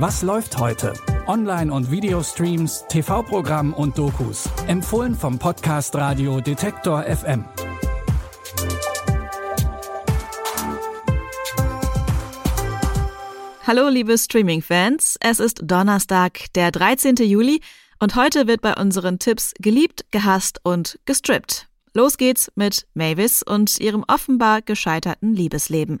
Was läuft heute? Online- und Videostreams, TV-Programm und Dokus. Empfohlen vom Podcast Radio Detektor FM. Hallo liebe Streaming-Fans, es ist Donnerstag, der 13. Juli und heute wird bei unseren Tipps geliebt, gehasst und gestrippt. Los geht's mit Mavis und ihrem offenbar gescheiterten Liebesleben.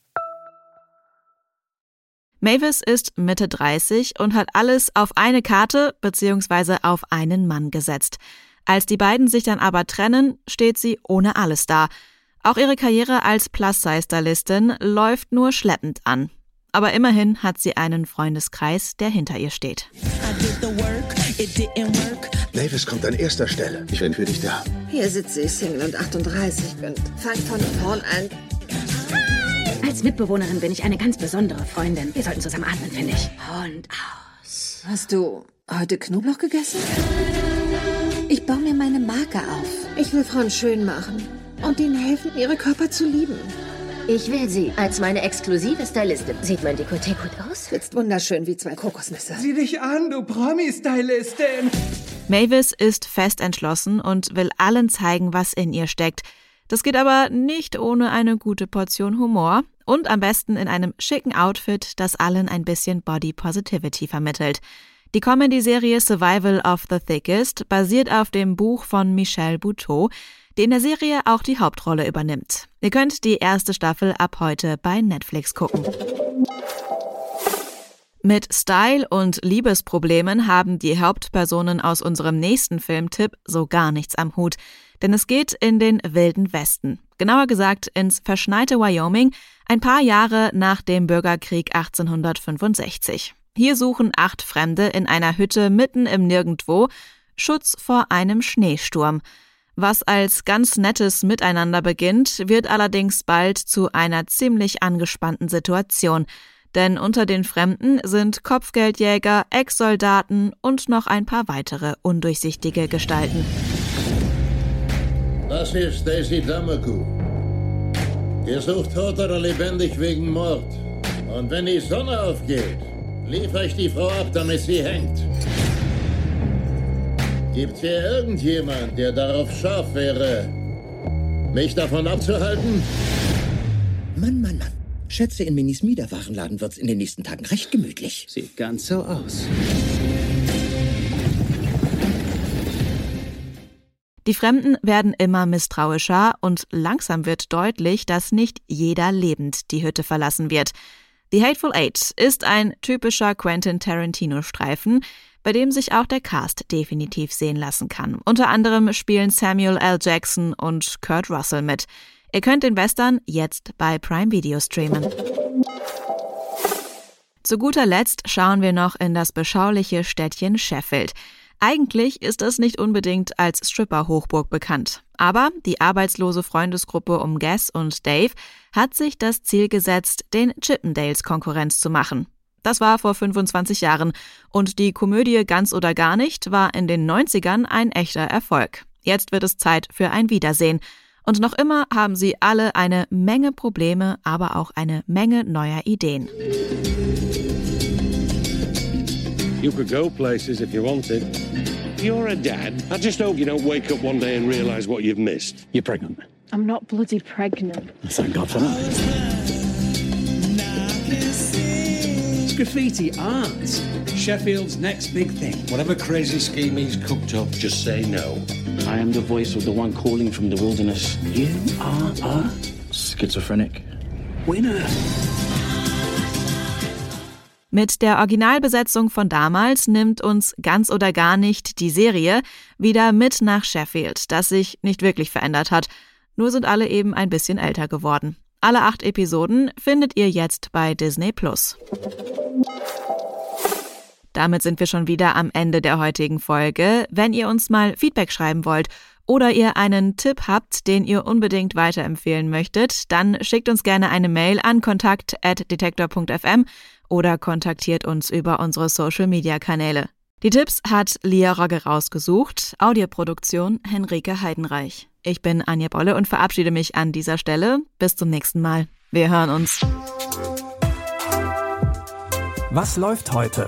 Mavis ist Mitte 30 und hat alles auf eine Karte bzw. auf einen Mann gesetzt. Als die beiden sich dann aber trennen, steht sie ohne alles da. Auch ihre Karriere als Plus-Size-Stylistin läuft nur schleppend an. Aber immerhin hat sie einen Freundeskreis, der hinter ihr steht. Mavis kommt an erster Stelle. Ich bin für dich da. Hier sitze ich Single und 38 und fang von vorn an. Als Mitbewohnerin bin ich eine ganz besondere Freundin. Wir sollten zusammen atmen, finde ich. Und aus. Hast du heute Knoblauch gegessen? Ich baue mir meine Marke auf. Ich will Frauen schön machen und ihnen helfen, ihre Körper zu lieben. Ich will sie als meine exklusive Stylistin. Sieht mein Dekolleté gut aus? Sitzt wunderschön wie zwei Kokosnüsse. Sieh dich an, du Promi-Stylistin. Mavis ist fest entschlossen und will allen zeigen, was in ihr steckt. Das geht aber nicht ohne eine gute Portion Humor und am besten in einem schicken Outfit, das allen ein bisschen Body Positivity vermittelt. Die Comedy-Serie Survival of the Thickest basiert auf dem Buch von Michel Buteau, die in der Serie auch die Hauptrolle übernimmt. Ihr könnt die erste Staffel ab heute bei Netflix gucken. Mit Style und Liebesproblemen haben die Hauptpersonen aus unserem nächsten Filmtipp so gar nichts am Hut. Denn es geht in den wilden Westen. Genauer gesagt ins verschneite Wyoming, ein paar Jahre nach dem Bürgerkrieg 1865. Hier suchen acht Fremde in einer Hütte mitten im Nirgendwo Schutz vor einem Schneesturm. Was als ganz nettes Miteinander beginnt, wird allerdings bald zu einer ziemlich angespannten Situation. Denn unter den Fremden sind Kopfgeldjäger, Ex-Soldaten und noch ein paar weitere undurchsichtige Gestalten. Das ist Stacy Damaku. Ihr sucht tot oder lebendig wegen Mord. Und wenn die Sonne aufgeht, liefere ich die Frau ab, damit sie hängt. Gibt hier irgendjemand, der darauf scharf wäre, mich davon abzuhalten? Mann, Mann, Mann. Schätze, in Minis Miederwarenladen wird's in den nächsten Tagen recht gemütlich. Sieht ganz so aus. Die Fremden werden immer misstrauischer und langsam wird deutlich, dass nicht jeder lebend die Hütte verlassen wird. The Hateful Eight ist ein typischer Quentin Tarantino-Streifen, bei dem sich auch der Cast definitiv sehen lassen kann. Unter anderem spielen Samuel L. Jackson und Kurt Russell mit. Ihr könnt den Western jetzt bei Prime Video streamen. Zu guter Letzt schauen wir noch in das beschauliche Städtchen Sheffield. Eigentlich ist es nicht unbedingt als Stripper-Hochburg bekannt. Aber die arbeitslose Freundesgruppe um Gas und Dave hat sich das Ziel gesetzt, den Chippendales Konkurrenz zu machen. Das war vor 25 Jahren und die Komödie Ganz oder gar nicht war in den 90ern ein echter Erfolg. Jetzt wird es Zeit für ein Wiedersehen. Und noch immer haben sie alle eine Menge Probleme, aber auch eine Menge neuer Ideen. You could go places if you wanted. You're a dad. I just hope you don't wake up one day and realize what you've missed. You're pregnant. I'm not bloody pregnant. Thank God for that. It's graffiti art. Sheffield's next big thing. Whatever crazy scheme he's cooked up, just say no. I am the voice of the one calling from the wilderness. You are a schizophrenic winner. Mit der Originalbesetzung von damals nimmt uns ganz oder gar nicht die Serie wieder mit nach Sheffield, das sich nicht wirklich verändert hat, nur sind alle eben ein bisschen älter geworden. Alle acht Episoden findet ihr jetzt bei Disney Plus. Damit sind wir schon wieder am Ende der heutigen Folge. Wenn ihr uns mal Feedback schreiben wollt oder ihr einen Tipp habt, den ihr unbedingt weiterempfehlen möchtet, dann schickt uns gerne eine Mail an kontakt@detektor.fm oder kontaktiert uns über unsere Social Media Kanäle. Die Tipps hat Lia Rogge rausgesucht, Audioproduktion Henrike Heidenreich. Ich bin Anja Bolle und verabschiede mich an dieser Stelle. Bis zum nächsten Mal. Wir hören uns. Was läuft heute?